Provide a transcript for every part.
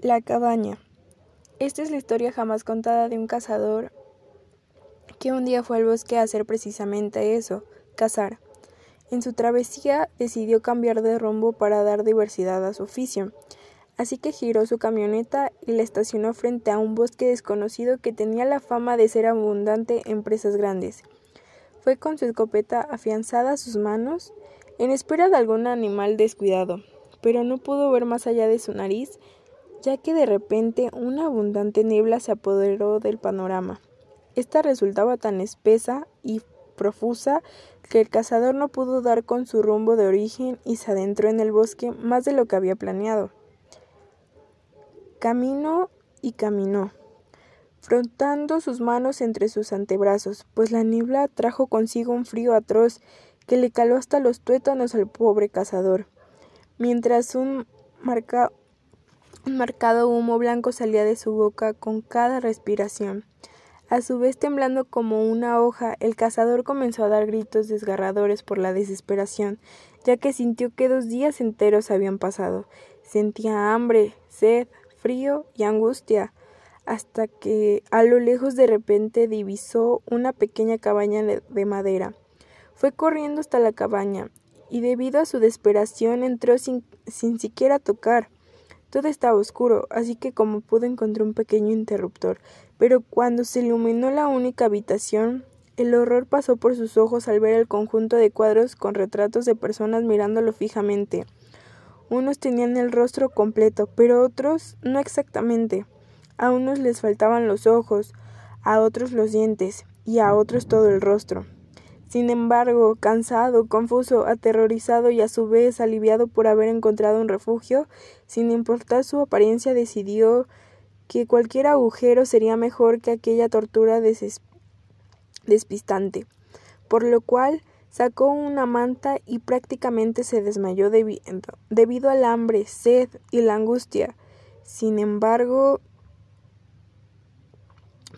La cabaña. Esta es la historia jamás contada de un cazador que un día fue al bosque a hacer precisamente eso, cazar. En su travesía decidió cambiar de rumbo para dar diversidad a su oficio, así que giró su camioneta y la estacionó frente a un bosque desconocido que tenía la fama de ser abundante en presas grandes. Fue con su escopeta afianzada a sus manos, en espera de algún animal descuidado, pero no pudo ver más allá de su nariz ya que de repente una abundante niebla se apoderó del panorama. Esta resultaba tan espesa y profusa que el cazador no pudo dar con su rumbo de origen y se adentró en el bosque más de lo que había planeado. Caminó y caminó, frotando sus manos entre sus antebrazos, pues la niebla trajo consigo un frío atroz que le caló hasta los tuétanos al pobre cazador, mientras un marca un marcado humo blanco salía de su boca con cada respiración. A su vez temblando como una hoja, el cazador comenzó a dar gritos desgarradores por la desesperación, ya que sintió que dos días enteros habían pasado. Sentía hambre, sed, frío y angustia, hasta que a lo lejos de repente divisó una pequeña cabaña de madera. Fue corriendo hasta la cabaña, y debido a su desesperación entró sin, sin siquiera tocar. Todo estaba oscuro, así que como pudo encontró un pequeño interruptor, pero cuando se iluminó la única habitación, el horror pasó por sus ojos al ver el conjunto de cuadros con retratos de personas mirándolo fijamente. Unos tenían el rostro completo, pero otros no exactamente. A unos les faltaban los ojos, a otros los dientes y a otros todo el rostro. Sin embargo, cansado, confuso, aterrorizado y a su vez aliviado por haber encontrado un refugio, sin importar su apariencia, decidió que cualquier agujero sería mejor que aquella tortura despistante, por lo cual sacó una manta y prácticamente se desmayó debido al hambre, sed y la angustia. Sin embargo,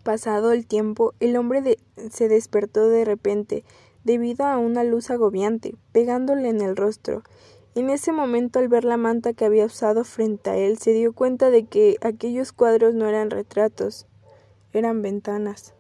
Pasado el tiempo, el hombre se despertó de repente, debido a una luz agobiante, pegándole en el rostro. En ese momento, al ver la manta que había usado frente a él, se dio cuenta de que aquellos cuadros no eran retratos, eran ventanas.